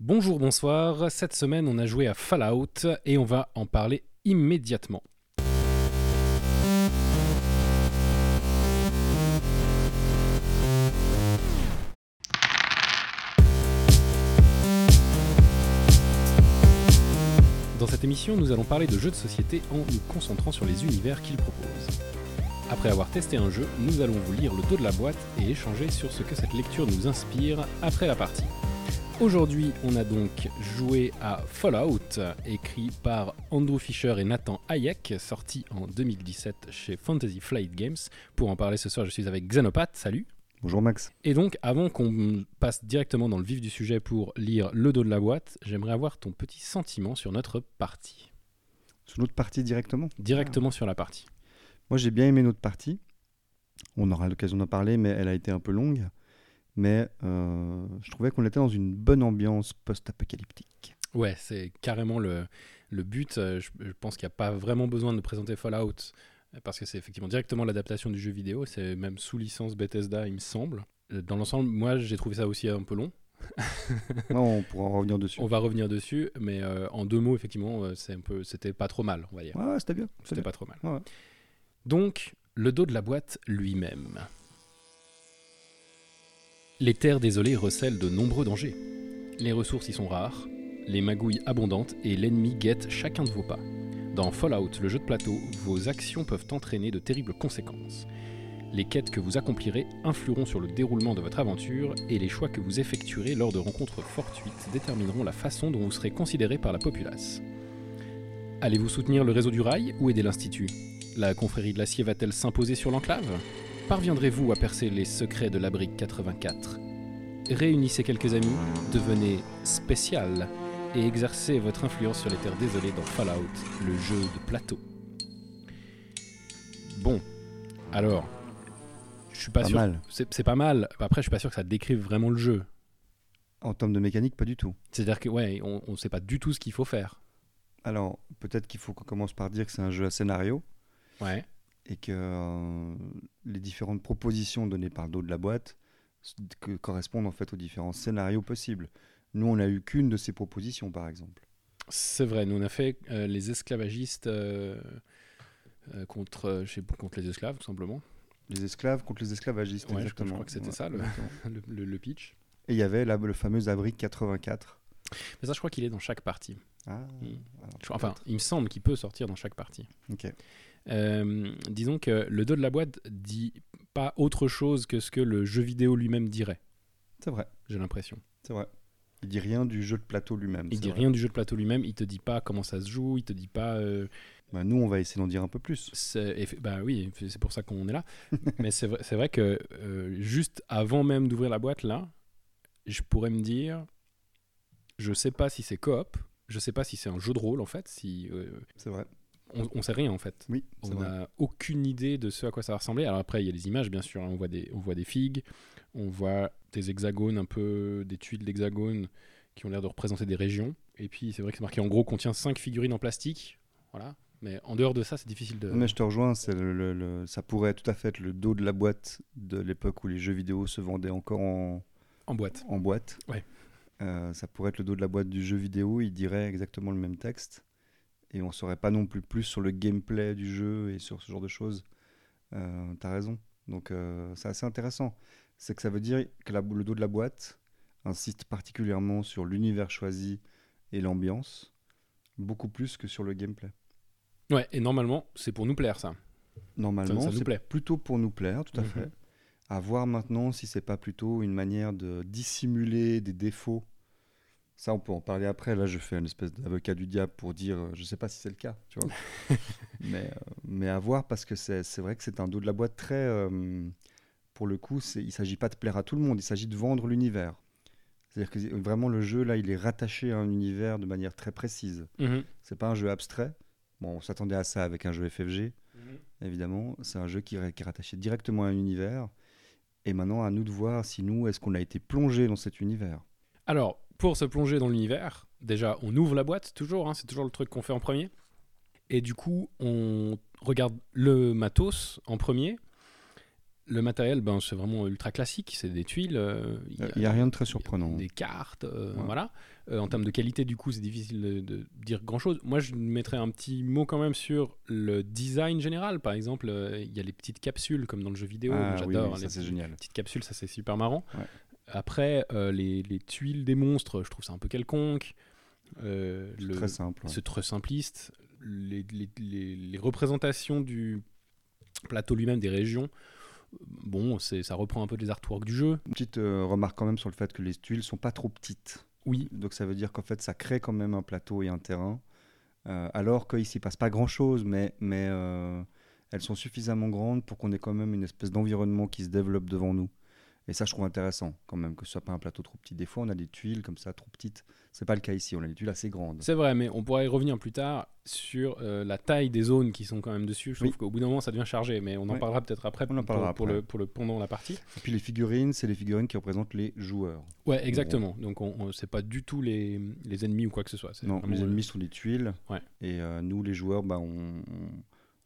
Bonjour, bonsoir. Cette semaine, on a joué à Fallout et on va en parler immédiatement. Dans cette émission, nous allons parler de jeux de société en nous concentrant sur les univers qu'ils proposent. Après avoir testé un jeu, nous allons vous lire le dos de la boîte et échanger sur ce que cette lecture nous inspire après la partie. Aujourd'hui, on a donc joué à Fallout, écrit par Andrew Fisher et Nathan Hayek, sorti en 2017 chez Fantasy Flight Games. Pour en parler ce soir, je suis avec Xenopath, salut. Bonjour Max. Et donc, avant qu'on passe directement dans le vif du sujet pour lire le dos de la boîte, j'aimerais avoir ton petit sentiment sur notre partie. Sur notre partie directement? Directement sur la partie. Moi j'ai bien aimé notre partie. On aura l'occasion d'en parler, mais elle a été un peu longue. Mais euh, je trouvais qu'on était dans une bonne ambiance post-apocalyptique. Ouais, c'est carrément le, le but. Euh, Je, je pense qu'il n'y a pas vraiment besoin de présenter Fallout euh, parce que c'est effectivement directement l'adaptation du jeu vidéo. C'est même sous licence Bethesda, il me semble. Dans l'ensemble, moi j'ai trouvé ça aussi un peu long. Non, on pourra en revenir dessus. On va revenir dessus, mais euh, en deux mots, effectivement, c'est un peu, c'était pas trop mal, on va dire. Ouais, c'était bien. C'était pas trop mal. Ouais. Donc, le dos de la boîte lui-même. Les terres désolées recèlent de nombreux dangers. Les ressources y sont rares, les magouilles abondantes et l'ennemi guette chacun de vos pas. Dans Fallout, le jeu de plateau, vos actions peuvent entraîner de terribles conséquences. Les quêtes que vous accomplirez influeront sur le déroulement de votre aventure et les choix que vous effectuerez lors de rencontres fortuites détermineront la façon dont vous serez considéré par la populace. Allez-vous soutenir le réseau du rail ou aider l'Institut? La confrérie de l'acier va-t-elle s'imposer sur l'enclave? Parviendrez-vous à percer les secrets de la brique 84 Réunissez quelques amis, devenez spécial et exercez votre influence sur les terres désolées dans Fallout, le jeu de plateau. Bon, alors, je suis pas, Pas sûr. mal. C'est pas mal. Après, je suis pas sûr que ça décrive vraiment le jeu. En termes de mécanique, pas du tout. C'est-à-dire que ouais, on, on sait pas du tout ce qu'il faut faire. Alors, peut-être qu'il faut qu'on commence par dire que c'est un jeu à scénario Ouais. Et que euh, les différentes propositions données par le dos de la boîte que correspondent en fait aux différents scénarios possibles. Nous, on n'a eu qu'une de ces propositions, par exemple. C'est vrai, nous on a fait euh, les esclavagistes euh, contre, je sais contre les esclaves, tout simplement. Les esclaves contre les esclavagistes, Ouais, je- je exactement. crois que c'était Ouais, ça, le- exactement. le, pitch. Et il y avait là, le fameux abri 84. Mais ça, je crois qu'il est dans chaque partie. Ah, Mm. enfin, il me semble qu'il peut sortir dans chaque partie. Ok. Euh, disons que le dos de la boîte dit pas autre chose que ce que le jeu vidéo lui-même dirait, C'est vrai, j'ai l'impression. c'est vrai. Il dit rien du jeu de plateau lui-même. Il dit vrai. rien du jeu de plateau lui-même, il te dit pas comment ça se joue, il te dit pas. euh, Bah, nous, on va essayer d'en dire un peu plus. bah oui, c'est pour ça qu'on est là. Mais c'est vrai, c'est vrai que euh, juste avant même d'ouvrir la boîte, là, je pourrais me dire, je sais pas si c'est coop, je sais pas si c'est un jeu de rôle en fait, si euh, C'est vrai. On, on sait rien en fait. Oui, On n'a aucune idée de ce à quoi ça va ressembler. Alors après, il y a les images, bien sûr. hein. On voit des, on voit des figues, on voit des hexagones, un peu des tuiles d'hexagones qui ont l'air de représenter des régions. Et puis, c'est vrai que c'est marqué en gros contient 5 figurines en plastique. Voilà. Mais en dehors de ça, c'est difficile de. Mais je te rejoins, c'est le, le- le- ça pourrait tout à fait être le dos de la boîte de l'époque où les jeux vidéo se vendaient encore en, En boîte. en boîte. Ouais. Euh, ça pourrait être le dos de la boîte du jeu vidéo, il dirait exactement le même texte. Et on saurait pas non plus plus sur le gameplay du jeu et sur ce genre de choses. Euh, T'as raison. Donc euh, c'est assez intéressant. C'est que ça veut dire que la- le dos de la boîte insiste particulièrement sur l'univers choisi et l'ambiance, beaucoup plus que sur le gameplay. Ouais, et normalement, c'est pour nous plaire, ça. Normalement, Ça- ça nous c'est plaît. plutôt pour nous plaire, tout à Mhm. fait. À voir maintenant si c'est pas plutôt une manière de dissimuler des défauts. Ça, on peut en parler après. Là, je fais une espèce d'avocat du diable pour dire, euh, je sais pas si c'est le cas, tu vois. mais, euh, mais à voir parce que c'est vrai que c'est un dos de la boîte très. euh, pour le coup, il s'agit pas de plaire à tout le monde, il s'agit de vendre l'univers. C'est-à-dire que vraiment le jeu là, il est rattaché à un univers de manière très précise. Mhm. C'est pas un jeu abstrait. Bon, on s'attendait à ça avec un jeu FFG évidemment. C'est un jeu qui, qui est rattaché directement à un univers. Et maintenant, à nous de voir si nous, est-ce qu'on a été plongé dans cet univers. Alors, pour se plonger dans l'univers, déjà, on ouvre la boîte, toujours, hein, c'est toujours le truc qu'on fait en premier. Et du coup, on regarde le matos en premier. Le matériel, ben, c'est vraiment ultra classique. C'est des tuiles. euh, Il n'y a rien de très surprenant. Des cartes, euh, Ouais. voilà. Euh, en termes de qualité, du coup, c'est difficile de, de dire grand-chose. Moi, je mettrais un petit mot quand même sur le design général. Par exemple, il y a les petites capsules, comme dans le jeu vidéo. Ah, J'adore oui, ça les c'est génial. petites capsules, ça c'est super marrant. Ouais. Après, euh, les, les tuiles des monstres, je trouve ça un peu quelconque. Euh, C'est très simple. ouais. c'est très simpliste. Les, les- les- les représentations du plateau lui-même, des régions, bon, c'est, ça reprend un peu des artworks du jeu. Une petite euh, remarque quand même sur le fait que les tuiles sont pas trop petites. Oui, Donc ça veut dire qu'en fait ça crée quand même un plateau et un terrain. Alors qu'il s'y passe pas grand chose, mais, mais elles sont suffisamment grandes pour qu'on ait quand même une espèce d'environnement qui se développe devant nous. Et ça, je trouve intéressant quand même, que ce soit pas un plateau trop petit. Des fois, on a des tuiles comme ça trop petites. C'est pas le cas ici, on a des tuiles assez grandes. c'est vrai, mais on pourrait y revenir plus tard sur euh, la taille des zones qui sont quand même dessus. Je trouve Oui. qu'au bout d'un moment, ça devient chargé, mais on en Ouais. parlera peut-être après, On en parlera pour après. le, pour le pendant la partie. Et puis les figurines, c'est les figurines qui représentent les joueurs. Ouais, exactement. Donc, on, on- c'est pas du tout les, les ennemis ou quoi que ce soit. Non, les ennemis sont des tuiles. Ouais. Et euh, nous, les joueurs, bah, on,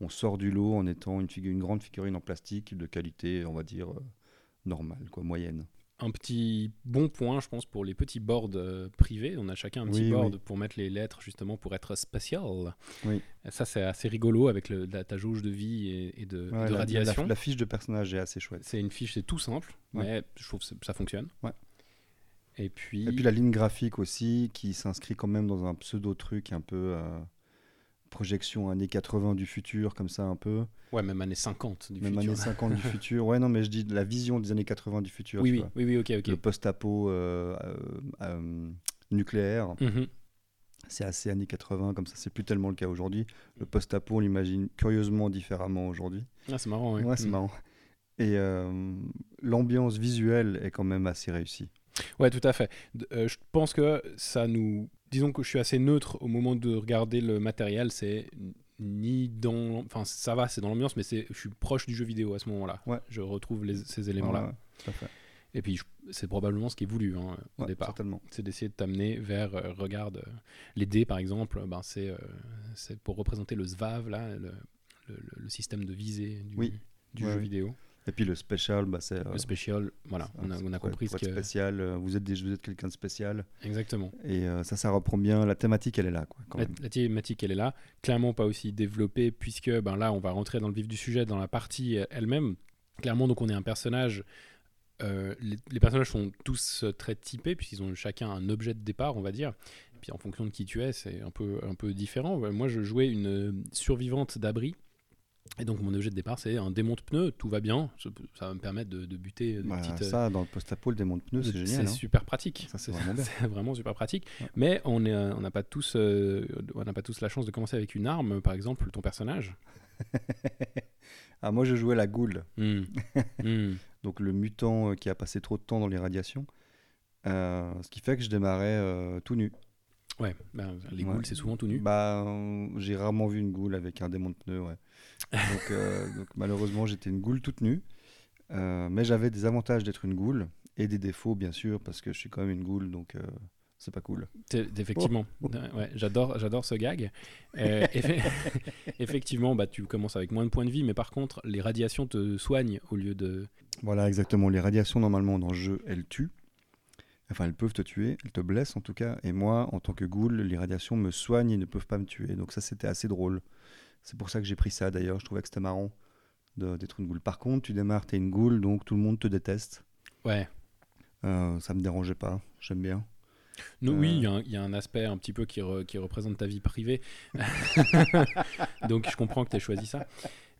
on- sort du lot en étant une, une grande figurine en plastique de qualité, on va dire, euh, normale, quoi, moyenne. un petit bon point, je pense, pour les petits boards euh, privés. On a chacun un petit Oui, board oui. pour mettre les lettres, justement, pour être. Oui. Et Ça, c'est assez rigolo avec le, la, ta jauge de vie et, et de, Ouais, de la- radiation. La, la fiche de personnage est assez chouette. C'est une fiche, c'est tout simple, Ouais. mais je trouve que ça fonctionne. Ouais. Et puis, Et puis la ligne graphique aussi, qui s'inscrit quand même dans un pseudo-truc un peu euh, projection années 80 du futur, comme ça un peu. ouais, même années 50 du même futur. années 50 du futur. Ouais, non, mais je dis la vision des années 80 du futur. Oui, tu oui, vois. oui, oui, ok, ok. Le post-apo euh, euh, euh, nucléaire, Mhm. c'est assez années 80, comme ça, c'est plus tellement le cas aujourd'hui. Le post-apo, on l'imagine curieusement différemment aujourd'hui. Ah, c'est marrant, ouais. Ouais, c'est Mhm. marrant. Et euh, l'ambiance visuelle est quand même assez réussie. Ouais, tout à fait. Euh, je pense que ça nous. Disons que je suis assez neutre au moment de regarder le matériel. C'est ni dans. Enfin, ça va, c'est dans l'ambiance, mais. Je suis proche du jeu vidéo à ce moment-là. Ouais. Je retrouve les- ces éléments-là. Ouais, ouais. Et puis, c'est probablement ce qui est voulu hein, au départ. C'est d'essayer de t'amener vers. euh, regarde, euh, les dés par exemple, ben, c'est euh, c'est pour représenter le SVAV, là, le, le- le- le système de visée du, Oui. du jeu oui. vidéo. Et puis le special, bah, c'est. euh, Le special, voilà, on a, on a pour compris ce que. spécial. euh, Vous êtes, des, vous êtes quelqu'un de spécial. Exactement. Et euh, ça, ça reprend bien. La thématique, elle est là. Quoi, quand La, même. la thématique, elle est là. Clairement, pas aussi développée, puisque ben là, on va rentrer dans le vif du sujet, dans la partie euh, elle-même. Clairement, donc, on est un personnage. euh, les, les personnages sont tous euh, très typés, puisqu'ils ont chacun un objet de départ, on va dire. Et puis, en fonction de qui tu es, c'est un peu, un peu différent. Euh, Moi, je jouais une euh, survivante d'abri. Et donc, mon objet de départ, c'est un démon de pneu. Tout va bien. Ça, ça va me permettre de, de buter des Bah, petites. euh, ça, dans le post-apo, le démon de pneus, c'est c'est génial. hein. super pratique. Ça, c'est vraiment. C'est super pratique. Ouais. Mais on euh, n'a pas tous, euh, on n'a pas tous la chance de commencer avec une arme, par exemple, ton personnage. Ah, moi, je jouais la goule. Hmm. Hmm. donc le mutant euh, qui a passé trop de temps dans les radiations. Euh, ce qui fait que je démarrais euh, tout nu. Ouais, ben, les Ouais. ghouls, c'est souvent tout nu. Bah, euh, j'ai rarement vu une goule avec un démon de pneu, ouais. Donc, euh, donc, malheureusement, j'étais une goule toute nue. Euh, mais j'avais des avantages d'être une goule et des défauts, bien sûr, parce que je suis quand même une goule, donc euh, c'est pas cool. Effectivement, Oh. Ouais, j'adore, j'adore ce gag. Euh, effe- effectivement, bah, tu commences avec moins de points de vie, mais par contre, les radiations te soignent au lieu de. Voilà, exactement. Les radiations, normalement, dans le jeu, elles tuent. Enfin, elles peuvent te tuer, elles te blessent en tout cas. Et moi, en tant que ghoul, les radiations me soignent et ne peuvent pas me tuer. Donc ça, c'était assez drôle. C'est pour ça que j'ai pris ça d'ailleurs. Je trouvais que c'était marrant de- d'être une ghoul. Par contre, tu démarres, t'es une ghoul, donc tout le monde te déteste. Ouais. Euh, ça me dérangeait pas. J'aime bien. Nous, Euh. Oui, il y a un- il y, a un aspect un petit peu qui, re- qui représente ta vie privée. donc, je comprends que tu aies choisi ça.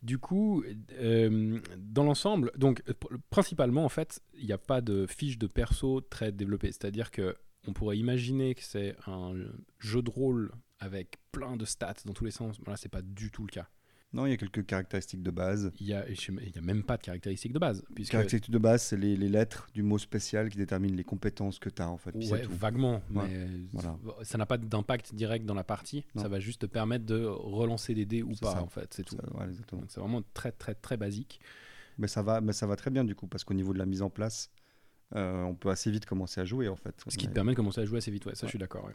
Du coup, euh, dans l'ensemble, donc pr- principalement, en fait, il n'y a pas de fiche de perso très développée. C'est-à-dire que on pourrait imaginer que c'est un jeu de rôle avec plein de stats dans tous les sens. Voilà, c'est pas du tout le cas. Non, il y a quelques caractéristiques de base. Il y a, même pas de caractéristiques de base. Puisque, caractéristiques de base, c'est les, les lettres du mot spécial qui déterminent les compétences que tu as en fait. Puis Ouais, vaguement, Ouais, mais voilà. ça n'a pas d'impact direct dans la partie. Non. Ça va juste te permettre de relancer des dés ou pas, ça. en fait, c'est tout. Ouais, c'est vraiment très très très basique. Mais ça va, mais ça va très bien du coup, parce qu'au niveau de la mise en place, euh, on peut assez vite commencer à jouer en fait. Ce qui te permet de commencer à jouer assez vite, ouais, ça je suis d'accord.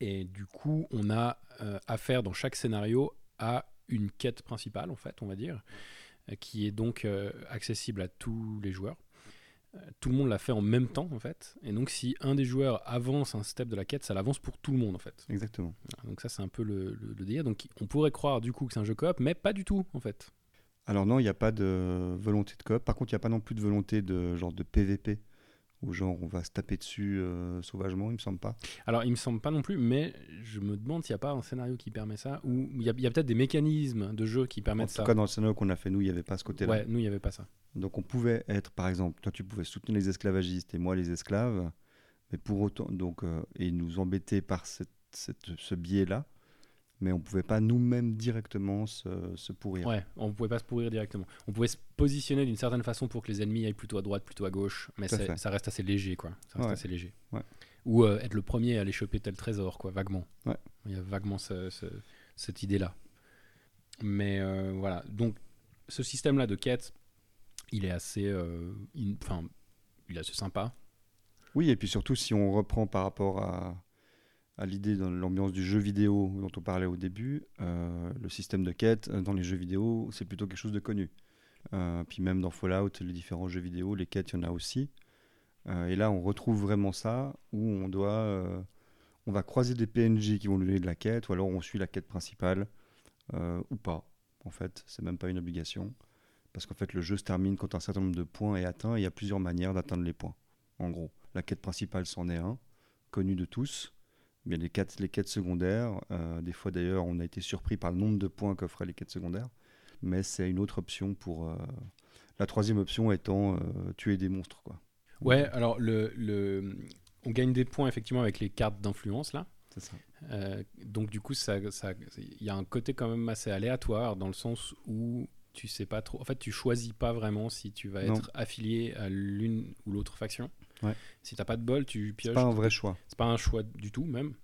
Et du coup, on a euh, affaire dans chaque scénario à une quête principale, en fait, on va dire. euh, qui est donc euh, accessible à tous les joueurs. Tout le monde l'a fait en même temps en fait, et donc si un des joueurs avance un step de la quête, ça l'avance pour tout le monde en fait. Exactement. Voilà, donc ça c'est un peu le, le, le délire. Donc on pourrait croire du coup que c'est un jeu coop, mais pas du tout en fait. Alors non, il n'y a pas de volonté de coop. Par contre, il n'y a pas non plus de volonté de genre de PVP où genre on va se taper dessus euh, sauvagement, il me semble pas. Alors, il me semble pas non plus, mais je me demande s'il n'y a pas un scénario qui permet ça, ou il y a, peut-être des mécanismes de jeu qui En permettent tout ça. cas, dans le scénario qu'on a fait nous, il n'y avait pas ce côté-là. ouais, nous, il n'y avait pas ça. Donc on pouvait être, par exemple, toi tu pouvais soutenir les esclavagistes et moi les esclaves, mais pour autant, donc, euh, et nous embêter par cette, cette- ce biais-là, mais on pouvait pas nous-mêmes directement se, se pourrir. Ouais, on pouvait pas se pourrir directement. On pouvait se positionner d'une certaine façon pour que les ennemis aillent plutôt à droite, plutôt à gauche, mais fait. ça reste assez léger, quoi. Ça reste Ouais. assez léger. Ouais. Ou euh, être le premier à aller choper tel trésor, quoi, vaguement. Ouais. Il y a vaguement ce- ce- cette idée-là. Mais euh, voilà, donc ce système-là de quête, il est assez, euh, in- enfin, il est assez sympa. Oui, et puis surtout si on reprend par rapport à, à l'idée dans l'ambiance du jeu vidéo dont on parlait au début, euh, le système de quête euh, dans les jeux vidéo, c'est plutôt quelque chose de connu. Euh, puis même dans Fallout, les différents jeux vidéo, les quêtes, il y en a aussi. Et là, on retrouve vraiment ça, où on doit, on va croiser des PNJ qui vont nous donner de la quête, ou alors on suit la quête principale, ou pas. En fait, c'est même pas une obligation, parce qu'en fait, le jeu se termine quand un certain nombre de points est atteint, et il y a plusieurs manières d'atteindre les points. En gros, la quête principale, c'en est un, connu de tous. Mais les quêtes, les quêtes secondaires, euh, des fois d'ailleurs, on a été surpris par le nombre de points qu'offraient les quêtes secondaires. Mais c'est une autre option pour. euh, la troisième option étant euh, tuer des monstres, quoi. Ouais, alors le, le, on gagne des points effectivement avec les cartes d'influence là. C'est ça. Euh, donc du coup, ça, ça- il y a un côté quand même assez aléatoire dans le sens où tu sais pas trop. En fait, tu choisis pas vraiment si tu vas Non. être affilié à l'une ou l'autre faction. Ouais. Si t'as pas de bol, tu C'est pioches. pas un vrai choix. C'est pas un choix du tout même.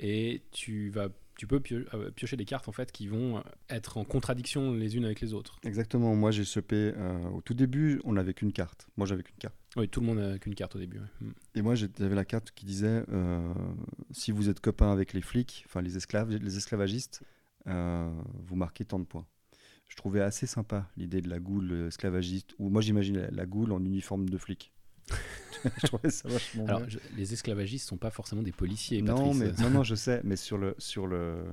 Et tu vas, tu peux euh, piocher des cartes en fait qui vont être en contradiction les unes avec les autres. Exactement. Moi, j'ai chopé. euh, au tout début, on n'avait qu'une carte. Moi, j'avais qu'une carte. Oui, tout le monde a qu'une carte au début. ouais. Mm. Et moi, j'avais la carte qui disait euh, si vous êtes copain avec les flics, enfin les esclaves, les esclavagistes, euh, vous marquez tant de points. Je trouvais assez sympa l'idée de la goule esclavagiste, ou moi j'imaginais la goule en uniforme de flic. je trouvais ça vachement Alors, bien. je- les esclavagistes sont pas forcément des policiers. Non, Patrice. mais, non, non, je sais, mais sur le, sur le,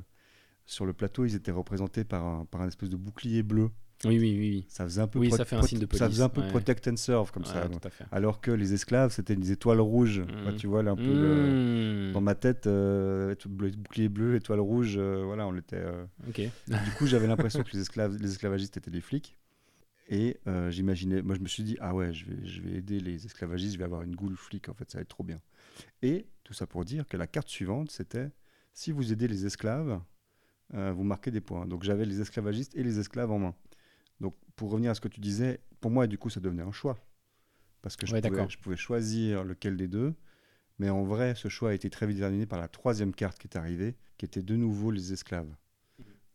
sur le plateau, ils étaient représentés par un, par un espèce de bouclier bleu. Oui, oui, oui, oui. Ça faisait un peu, Oui, ça fait un signe de ça faisait un peu ouais. protect and serve comme Ouais, ça. tout à fait. Alors que les esclaves, c'était des étoiles rouges. Enfin, tu vois, là, un peu le- Mmh. dans ma tête, euh, bouclier bleu, étoile rouge, euh, voilà, on était. euh. Du coup, j'avais l'impression que les, esclaves, les esclavagistes étaient des flics. Et euh, j'imaginais, moi je me suis dit, ah ouais, je vais, je vais aider les esclavagistes, je vais avoir une goule flic, en fait, ça va être trop bien. Et tout ça pour dire que la carte suivante, c'était, si vous aidez les esclaves, euh, vous marquez des points. Donc j'avais les esclavagistes et les esclaves en main. Donc pour revenir à ce que tu disais, pour moi, du coup, ça devenait un choix. Parce que je, Ouais, pouvais, d'accord. je pouvais choisir lequel des deux. Mais en vrai, ce choix a été très vite terminé par la troisième carte qui est arrivée, qui était de nouveau les esclaves.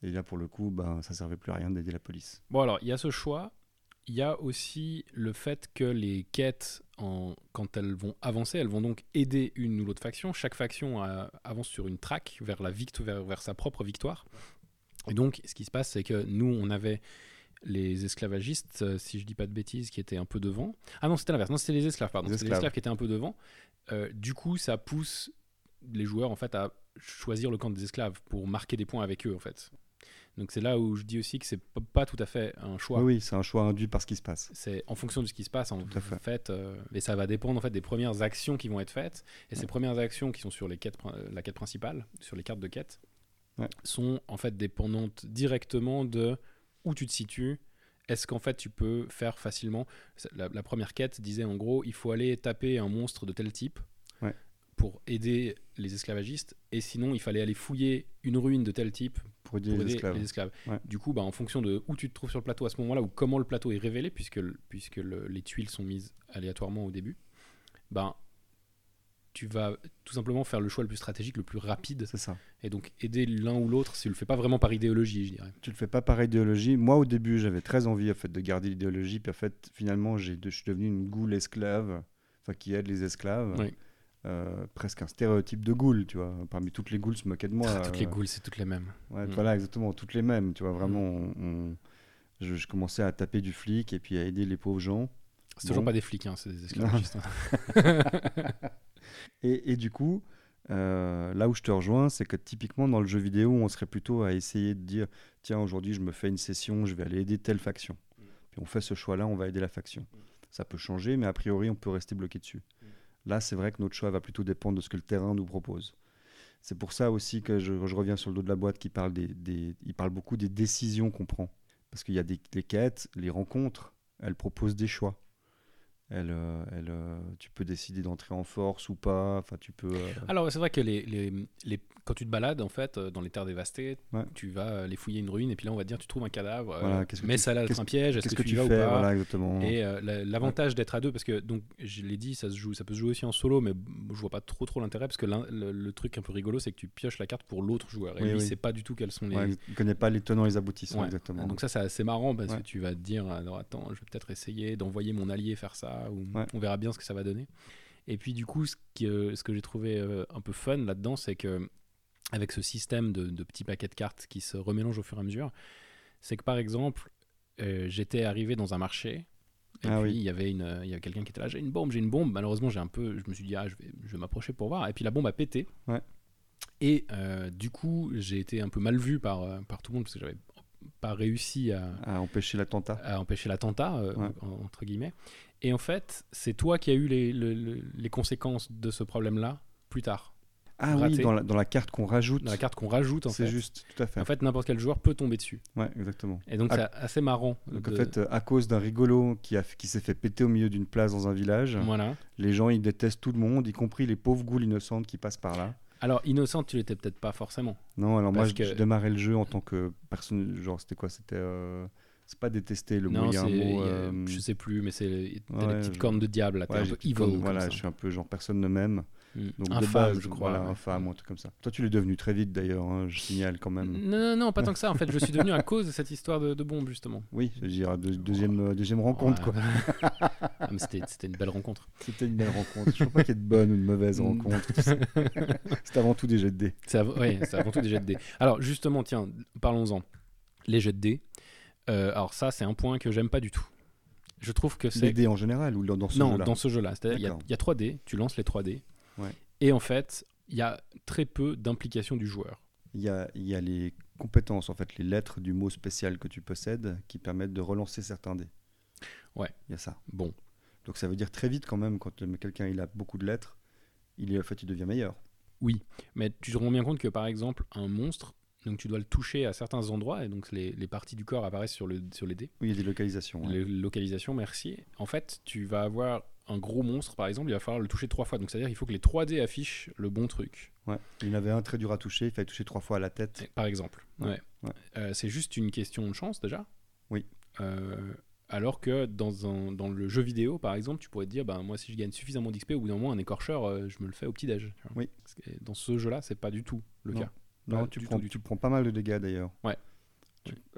Et là, pour le coup, ben, ça servait plus à rien d'aider la police. Bon, alors, il y a ce choix. Il y a aussi le fait que les quêtes, en, quand elles vont avancer, elles vont donc aider une ou l'autre faction. Chaque faction euh, avance sur une track vers, la vers, vers sa propre victoire. Et donc, ce qui se passe, c'est que nous, on avait les esclavagistes, euh, si je dis pas de bêtises, qui étaient un peu devant. Ah non, c'était l'inverse. Non, c'était les esclaves, pardon. C'était les esclaves. esclaves qui étaient un peu devant. Euh, du coup, ça pousse les joueurs en fait à choisir le camp des esclaves pour marquer des points avec eux en fait. Donc c'est là où je dis aussi que c'est pas tout à fait un choix. Oui, c'est un choix induit par ce qui se passe. C'est en fonction de ce qui se passe en Tout fait. fait, euh, et ça va dépendre en fait des premières actions qui vont être faites. Et ces premières actions qui sont sur les quêtes, euh, la quête principale, sur les cartes de quête, Ouais. sont en fait dépendantes directement de où tu te situes. Est-ce qu'en fait tu peux faire facilement la, la première quête disait en gros il faut aller taper un monstre de tel type. Pour aider les esclavagistes et sinon il fallait aller fouiller une ruine de tel type Pour aider pour les esclaves. les esclaves. Ouais. Du coup, bah, en fonction de où tu te trouves sur le plateau à ce moment-là, ou comment le plateau est révélé, puisque, le- puisque le- les tuiles sont mises aléatoirement au début, ben, tu vas tout simplement faire le choix le plus stratégique, le plus rapide, C'est ça. et donc aider l'un ou l'autre, si tu le fais pas vraiment par idéologie, je dirais. Tu le fais pas par idéologie. Moi, au début, j'avais très envie en fait, de garder l'idéologie. Puis en fait, finalement, je suis devenu une goule esclave, enfin qui aide les esclaves. Oui. Euh, presque un stéréotype de goule, tu vois. Parmi toutes les goules se moquaient de moi. toutes les euh, ghouls, c'est toutes les mêmes. Ouais, Mm. Voilà, exactement, toutes les mêmes, tu vois, vraiment. on- on- je, je commençais à taper du flic et puis à aider les pauvres gens. C'est toujours pas des flics, hein, c'est des esclavagistes. Et, et du coup, euh, là où je te rejoins, c'est que typiquement dans le jeu vidéo, on serait plutôt à essayer de dire tiens, aujourd'hui, je me fais une session, je vais aller aider telle faction. Puis on fait ce choix-là, on va aider la faction. Ça peut changer, mais a priori, on peut rester bloqué dessus. Là, c'est vrai que notre choix va plutôt dépendre de ce que le terrain nous propose. C'est pour ça aussi que je, reviens sur le dos de la boîte qui parle, beaucoup des décisions qu'on prend. Parce qu'il y a des, quêtes, les rencontres, elles proposent des choix. Elles, euh, euh, tu peux décider d'entrer en force ou pas. Enfin, tu peux. euh, Alors c'est vrai que les- quand tu te balades en fait euh, dans les terres dévastées, Ouais. tu vas euh, les fouiller une ruine et puis là on va te dire tu trouves un cadavre, euh, Voilà, que tu- ça là qu'est-ce- un piège, est-ce que, que, tu vas fais ou pas? Voilà, exactement. Et euh, la- l'avantage d'être à deux, parce que donc je l'ai dit, ça se joue, ça peut se jouer aussi en solo, mais je vois pas trop trop l'intérêt parce que le, le truc un peu rigolo, c'est que tu pioches la carte pour l'autre joueur et Oui, lui oui. sait pas du tout quels sont les. Ouais, il connaît pas les tenants et les aboutissants, exactement. Donc ça c'est assez marrant parce que tu vas te dire alors attends, je vais peut-être essayer d'envoyer mon allié faire ça ou on verra bien ce que ça va donner. Et puis du coup, ce, qui, euh, ce que j'ai trouvé euh, un peu fun là-dedans, c'est que avec ce système de, de petits paquets de cartes qui se remélangent au fur et à mesure, c'est que par exemple, euh, j'étais arrivé dans un marché. Et Ah puis oui. il y avait une, y avait quelqu'un qui était là, j'ai une bombe, j'ai une bombe. Malheureusement, j'ai un peu, je me suis dit ah, je vais, je vais m'approcher pour voir. Et puis la bombe a pété. Ouais. Et euh, du coup, j'ai été un peu mal vu par, euh, par tout le monde parce que j'avais pas réussi à, À empêcher l'attentat. à empêcher l'attentat, euh, Ouais. entre guillemets. Et en fait, c'est toi qui as eu les, le- le- les conséquences de ce problème-là plus tard. Ah oui, dans la, dans la carte qu'on rajoute. Dans la carte qu'on rajoute, en C'est fait. juste, tout à fait. En fait, n'importe quel joueur peut tomber dessus. Ouais, exactement. Et donc, Ah, c'est assez marrant. Donc de- en fait, euh, à cause d'un rigolo qui, a, qui s'est fait péter au milieu d'une place dans un village, voilà. les gens ils détestent tout le monde, y compris les pauvres goules innocentes qui passent par là. Alors, innocent, tu l'étais peut-être pas forcément. Non, alors moi que- je démarrais le jeu en tant que personne. Genre, c'était quoi C'était. euh, C'est pas détester le mot, non, il y a un c'est- mot. a- euh, je sais plus, mais c'est ouais, des petites je- cornes de diable, là, ouais, un peu evil. cornes, voilà, je suis un peu genre personne ne m'aime. Mm. Donc de Infâme, base, je crois. Voilà, infâme, ou un truc comme ça. Toi, tu l'es devenu très vite d'ailleurs, hein, je signale quand même. Non, non, non, pas tant que ça. En fait, je suis devenu à cause de cette histoire de, de bombe, justement. Oui, je veux dire, deux- deuxième, euh, deuxième rencontre, quoi. Ouais. Ah, c'était c'était une belle rencontre. C'était une belle rencontre. Je ne crois pas qu'il y ait de bonnes ou de mauvaises Mm. sais. C'est avant tout des jets de dés. C'est av- ouais, avant tout des jets de dés. Alors justement, tiens, parlons-en. Les jets de dés. Euh, alors ça, c'est un point que j'aime pas du tout. Je trouve que Les dés en général ou dans dans ce Non, jeu-là dans ce jeu-là. C'est-à-dire, il y a- D'accord. il y, a 3 dés, tu lances les 3 dés. Ouais. Et en fait, il y a très peu d'implication du joueur. Il y a, y a les compétences, en fait, les lettres du mot spécial que tu possèdes qui permettent de relancer certains dés. Ouais. Il y a ça. Bon, Donc ça veut dire très vite quand même, quand quelqu'un il a beaucoup de lettres, il en fait, il devient meilleur. mais tu te rends bien compte que par exemple, un monstre, donc tu dois le toucher à certains endroits, et donc les, les parties du corps apparaissent sur, le, sur les dés. Oui, il y a des localisations. ouais. Les localisations, merci. En fait, tu vas avoir un gros monstre, par exemple, il va falloir le toucher trois fois. Donc c'est-à-dire qu'il faut que les 3 dés affichent le bon truc. Ouais. Il y en avait un très dur à toucher, il fallait toucher trois fois à la tête. Par exemple. Ouais. Euh, c'est juste une question de chance déjà. Oui. Euh, alors que dans, un, dans le jeu vidéo, par exemple, tu pourrais te dire, ben, moi, si je gagne suffisamment d'XP, au bout d'un moment, un écorcheur, euh, je me le fais au petit-déj. Oui. Parce que Dans ce jeu-là, c'est pas du tout le Non. cas. Non, Pas tu prends, tout, tu prends pas mal de dégâts d'ailleurs. Ouais.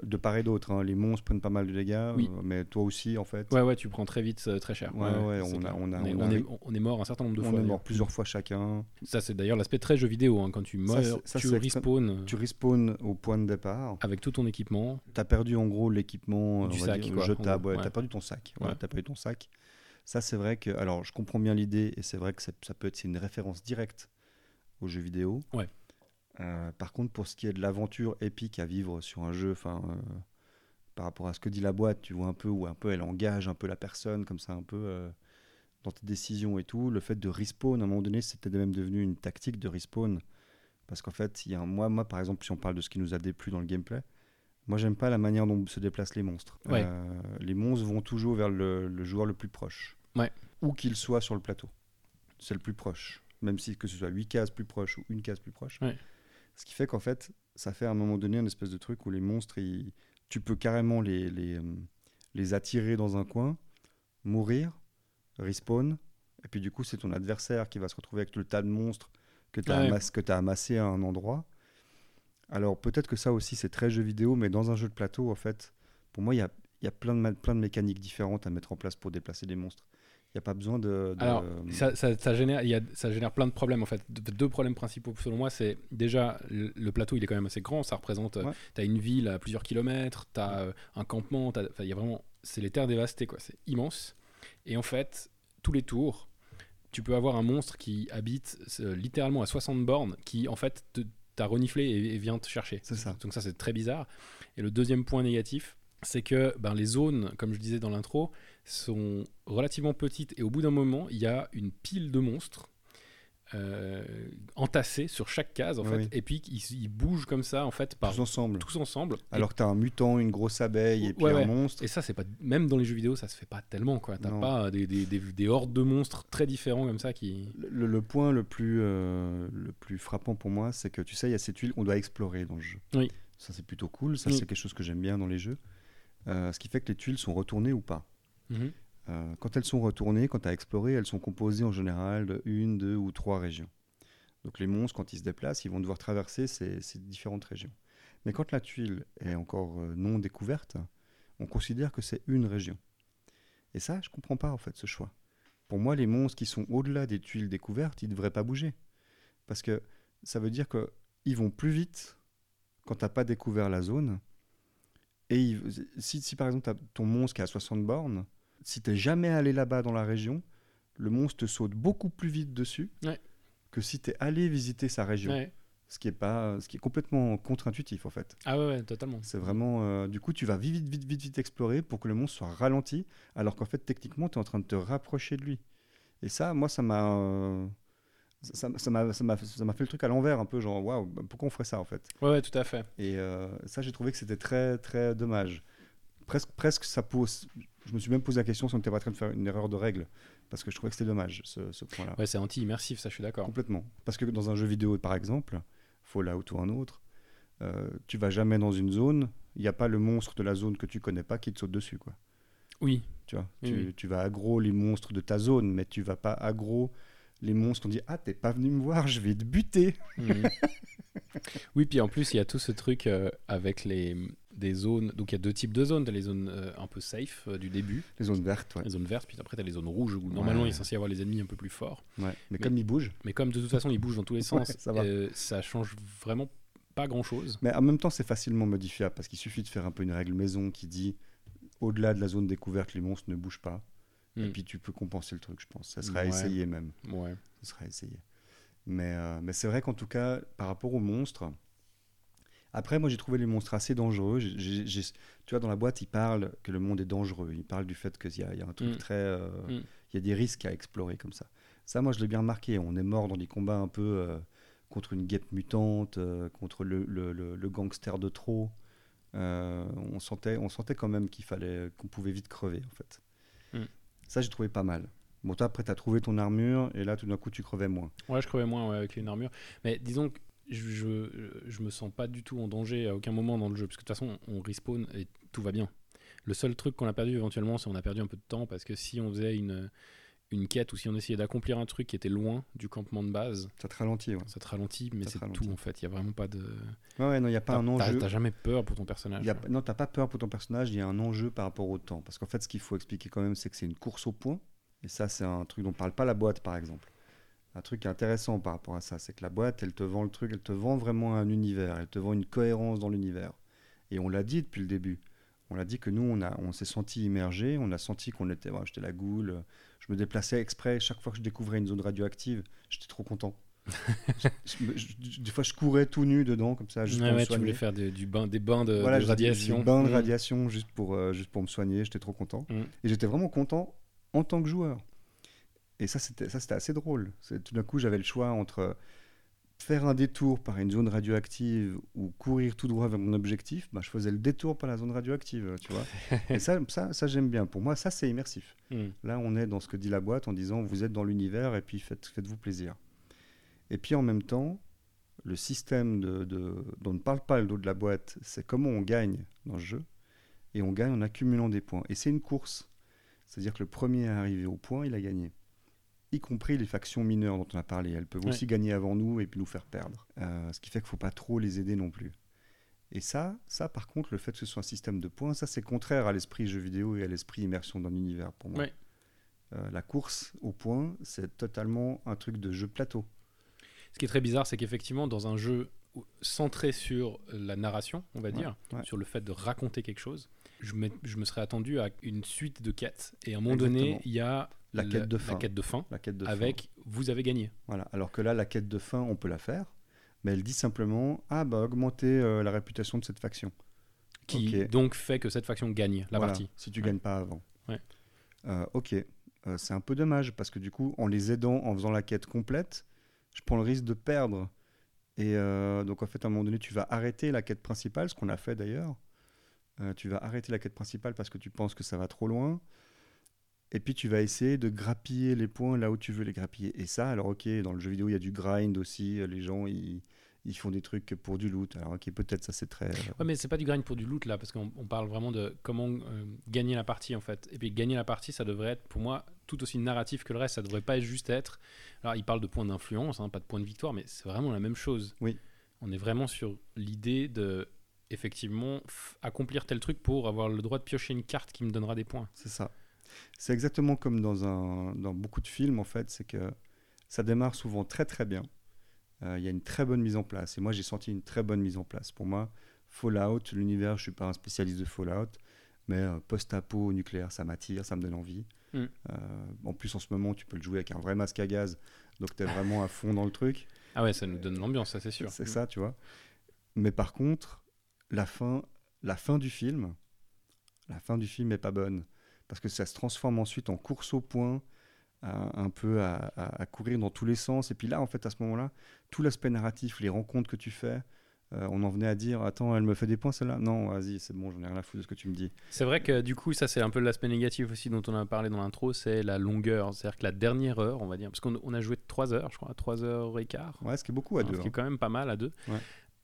De part et d'autre, hein. les monstres prennent pas mal de dégâts, Oui. euh, mais toi aussi en fait. Ouais, ouais, tu prends très vite, euh, très cher. Ouais, ouais, on a- clair. on a- est, on on est- on est mort un certain nombre de on fois. est d'ailleurs. mort plusieurs fois chacun. Ça, c'est d'ailleurs l'aspect très jeu vidéo. hein. Quand tu meurs, ça, tu respawns euh, Tu respawns au point de départ. avec tout ton équipement. Tu as perdu en gros l'équipement Du on sac, dire, quoi, jetable. Ouais, gros, Tu as ouais. perdu ton sac. Voilà, Ouais. tu as perdu ton sac. Ça, c'est vrai que. Alors, je comprends bien l'idée et c'est vrai que ça peut être une référence directe aux jeux vidéo. Ouais. Euh, par contre, pour ce qui est de l'aventure épique à vivre sur un jeu, enfin, euh, par rapport à ce que dit la boîte, tu vois un peu où un peu elle engage un peu la personne, comme ça, un peu euh, dans tes décisions et tout. Le fait de respawn, à un moment donné, c'était même devenu une tactique de respawn. Parce qu'en fait, il y a un, moi, moi, par exemple, si on parle de ce qui nous a déplu dans le gameplay, moi, j'aime pas la manière dont se déplacent les monstres. Ouais. Les monstres vont toujours vers le, le joueur le plus proche. Ouais. Où qu'il soit sur le plateau. C'est le plus proche. Même si que ce soit 8 cases plus proches ou une case plus proche. Ouais. Ce qui fait qu'en fait, ça fait à un moment donné un espèce de truc où les monstres, ils- tu peux carrément les, les, euh, les attirer dans un coin, mourir, respawn, et puis du coup, c'est ton adversaire qui va se retrouver avec le tas de monstres que tu as, ouais. amassé à un endroit. Alors peut-être que ça aussi, c'est très jeu vidéo, mais dans un jeu de plateau, en fait, pour moi, il y a, y a plein, de, plein de mécaniques différentes à mettre en place pour déplacer des monstres. N'y a pas besoin de. de- Alors, ça, ça- ça génère, y a, ça génère plein de problèmes en fait. De- Deux problèmes principaux selon moi, c'est déjà le, le plateau, il est quand même assez grand. Ça représente, Ouais. tu as une ville à plusieurs kilomètres, tu as un campement, il y a vraiment, c'est les terres dévastées quoi. C'est immense. Et en fait, tous les tours, tu peux avoir un monstre qui habite euh, littéralement à 60 bornes, qui en fait t'a reniflé et, et vient te chercher. C'est ça. Donc ça c'est très bizarre. Et le deuxième point négatif, c'est que ben, les zones, comme je disais dans l'intro, sont relativement petites et au bout d'un moment, il y a une pile de monstres euh, entassés sur chaque case en Oui, fait, et puis ils, ils bougent comme ça en fait par tous ensemble. tous ensemble. Et- Alors que tu as un mutant, une grosse abeille et puis Ouais, un ouais. monstre. et ça, c'est pas même dans les jeux vidéo, ça se fait pas tellement quoi. T'as pas des, des, des, des hordes de monstres très différents comme ça qui. Le, le point le plus, euh, le plus frappant pour moi, c'est que tu sais, il y a ces tuiles qu'on doit explorer dans le jeu. Oui. Ça, c'est plutôt cool. Ça, Oui. c'est quelque chose que j'aime bien dans les jeux. Euh, ce qui fait que les tuiles sont retournées ou pas. Mhm. Euh, quand elles sont retournées, quand as exploré, elles sont composées en général de une, deux ou trois régions. Donc les monstres, quand ils se déplacent, ils vont devoir traverser ces, différentes régions. Mais quand la tuile est encore euh, non découverte, on considère que c'est une région. Et ça, je comprends pas en fait ce choix. Pour moi, les monstres qui sont au-delà des tuiles découvertes, ils ne devraient pas bouger. Parce que ça veut dire qu'ils vont plus vite quand tu n'as pas découvert la zone. Et ils- si, par exemple, as ton monstre qui est à 60 bornes, si tu n'es jamais allé là-bas dans la région, le monstre te saute beaucoup plus vite dessus Ouais. que si tu es allé visiter sa région. Ouais. Ce, qui est pas, ce qui est complètement contre-intuitif en fait. Ah ouais, ouais, totalement. C'est vraiment. euh, du coup, tu vas vite, vite, vite, vite, explorer pour que le monstre soit ralenti, alors qu'en fait, techniquement, tu es en train de te rapprocher de lui. Et ça, moi, ça m'a. euh, ça ça m'a ça m'a- ça m'a fait le truc à l'envers, un peu genre, waouh, bah, pourquoi on ferait ça en fait? Ouais, ouais, tout à fait. Et euh, ça, j'ai trouvé que c'était très, très dommage. Presque, presque, ça pose. Je me suis même posé la question si on n'était pas en train de faire une erreur de règle, parce que je trouvais que c'était dommage, ce, ce point-là. Ouais, c'est anti-immersif, ça, je suis d'accord. Complètement. Parce que dans un jeu vidéo, par exemple, Fallout ou un autre, euh, tu vas jamais dans une zone, il n'y a pas le monstre de la zone que tu connais pas qui te saute dessus, quoi. Oui, Tu vois, Oui, tu, oui. tu vas aggro les monstres de ta zone, mais tu vas pas aggro les monstres. On dit ah t'es pas venu me voir, je vais te buter. Mhm. oui, puis en plus, il y a tout ce truc euh, avec les des zones. Donc, il y a deux types de zones. Tu as les zones euh, un peu safe euh, du début, Les zones vertes, ouais. les zones vertes, puis après, tu as les zones rouges où normalement Ouais. il est censé y avoir les ennemis un peu plus forts. ouais. Mais, Mais- comme ils bougent. Mais comme de toute façon, ils bougent dans tous les Ouais, sens, ça euh, ça change vraiment pas grand chose. Mais en même temps, c'est facilement modifiable parce qu'il suffit de faire un peu une règle maison qui dit au-delà de la zone découverte, les monstres ne bougent pas. Et Mm. puis tu peux compenser le truc, je pense. Ça sera essayé même. Ouais. Ce sera essayé. Mais, mais c'est vrai qu'en tout cas, par rapport aux monstres, après, moi j'ai trouvé les monstres assez dangereux. Tu vois, dans la boîte, ils parlent que le monde est dangereux. Ils parlent du fait qu'il y, y a un truc Mm. très. euh, Mm. Il y a des risques à explorer comme ça. Ça, moi je l'ai bien remarqué. On est mort dans des combats un peu euh, contre une guêpe mutante, euh, contre le, le- le- le gangster de trop. On, sentait, on sentait quand même qu'il fallait qu'on pouvait vite crever en fait. Mm. Ça, j'ai trouvé pas mal. Bon, toi, après, tu as trouvé ton armure et là, tout d'un coup, tu crevais moins. Ouais, je crevais moins ouais, avec une armure. Mais disons que je, je, je me sens pas du tout en danger à aucun moment dans le jeu, parce que de toute façon, on respawn et tout va bien. Le seul truc qu'on a perdu éventuellement, c'est qu'on a perdu un peu de temps, parce que si on faisait une, une quête ou si on essayait d'accomplir un truc qui était loin du campement de base, Ça te ralentit. Ouais, ça te ralentit, mais c'est tout en fait. Il y a vraiment pas de. ouais, ouais, non, il n'y a pas un enjeu. T'as jamais peur pour ton personnage. Y a- non, t'as pas peur pour ton personnage, il y a un enjeu par rapport au temps. Parce qu'en fait, ce qu'il faut expliquer quand même, c'est que c'est une course au point. Et ça, c'est un truc dont parle pas la boîte, par exemple. Un truc intéressant par rapport à ça, c'est que la boîte, elle te vend le truc, elle te vend vraiment un univers, elle te vend une cohérence dans l'univers. Et on l'a dit depuis le début. On l'a dit que nous, on, a, on s'est senti immergé, on a senti qu'on était, ouais, j'étais la goule, je me déplaçais exprès, chaque fois que je découvrais une zone radioactive, j'étais trop content. Je me- je- des fois, je courais tout nu dedans, comme ça, juste Ouais, pour ouais, me tu voulais soigner. faire des, du bain, des bains de, Voilà, de radiation. des bains de Mm. radiation juste pour, euh, juste pour me soigner. J'étais trop content. Mm. Et j'étais vraiment content en tant que joueur. Et ça, c'était assez drôle. Tout d'un coup, j'avais le choix entre faire un détour par une zone radioactive ou courir tout droit vers mon objectif. Bah, je faisais le détour par la zone radioactive, tu vois. Et ça, ça, ça j'aime bien. Pour moi, ça, c'est immersif. Mm. Là, on est dans ce que dit la boîte en disant vous êtes dans l'univers et puis faites, faites-vous plaisir. Et puis en même temps, le système de, de- dont ne parle pas le dos de la boîte, c'est comment on gagne dans le jeu. Et on gagne en accumulant des points. Et c'est une course. C'est-à-dire que le premier à arriver au point, il a gagné. Y compris les factions mineures dont on a parlé. Elles peuvent Ouais. aussi gagner avant nous et puis nous faire perdre. Euh, ce qui fait qu'il ne faut pas trop les aider non plus. Et ça, ça par contre, le fait que ce soit un système de points, ça c'est contraire à l'esprit jeu vidéo et à l'esprit immersion dans l'univers pour moi. Ouais. Euh, la course au point, c'est totalement un truc de jeu plateau. Ce qui est très bizarre, c'est qu'effectivement, dans un jeu centré sur la narration, on va dire, sur le fait de raconter quelque chose, je me, je me, serais attendu à une suite de quêtes. Et à un moment donné, il y a la quête, de fin. la quête de fin. La quête de avec vous avez gagné. Voilà. Alors que là, la quête de fin, on peut la faire, mais elle dit simplement ah bah augmenter euh, la réputation de cette faction. Qui donc fait que cette faction gagne la partie. Si tu gagnes pas avant. Euh, ok. Euh, c'est un peu dommage parce que du coup, en les aidant, en faisant la quête complète, je prends le risque de perdre. Et donc, en fait, à un moment donné, tu vas arrêter la quête principale, ce qu'on a fait d'ailleurs. Euh, tu vas arrêter la quête principale parce que tu penses que ça va trop loin. Et puis, tu vas essayer de grappiller les points là où tu veux les grappiller. Et ça, alors, ok, dans le jeu vidéo, il y a du grind aussi. Les gens, ils ils font des trucs pour du loot. Alors, ok, peut-être ça c'est très. Euh, ouais, mais c'est pas du grind pour du loot là, parce qu'on parle vraiment de comment euh, gagner la partie en fait. Et puis gagner la partie, ça devrait être pour moi tout aussi narratif que le reste. Ça devrait pas juste être. Alors, il parle de points d'influence, hein, pas de points de victoire, mais c'est vraiment la même chose. Oui. On est vraiment sur l'idée de effectivement accomplir tel truc pour avoir le droit de piocher une carte qui me donnera des points. C'est ça. C'est exactement comme dans, un, dans beaucoup de films en fait, c'est que ça démarre souvent très très bien euh, il y a une très bonne mise en place. Et moi, j'ai senti une très bonne mise en place. Pour moi, Fallout, l'univers, je ne suis pas un spécialiste de Fallout, mais euh, post-apo nucléaire, ça m'attire, ça me donne envie. Mm. Euh, en plus, en ce moment, tu peux le jouer avec un vrai masque à gaz, donc tu es vraiment à fond dans le truc. Ah ouais, ça nous donne l'ambiance, ça c'est sûr. C'est ça, tu vois. Mais par contre, la fin, la fin du film, la fin du film est pas bonne parce que ça se transforme ensuite en course au point un peu à, courir dans tous les sens. Et puis là, en fait, à ce moment-là, tout l'aspect narratif, les rencontres que tu fais, euh, on en venait à dire Attends, elle me fait des points celle-là? Non, vas-y, c'est bon, j'en ai rien à foutre de ce que tu me dis. C'est vrai que du coup, ça, c'est un peu l'aspect négatif aussi dont on a parlé dans l'intro c'est la longueur. C'est-à-dire que la dernière heure, on va dire, parce qu'on a joué 3 heures, je crois, 3 heures et quart. Ouais, ce qui est beaucoup à deux. Ce qui est hein. quand même pas mal à deux.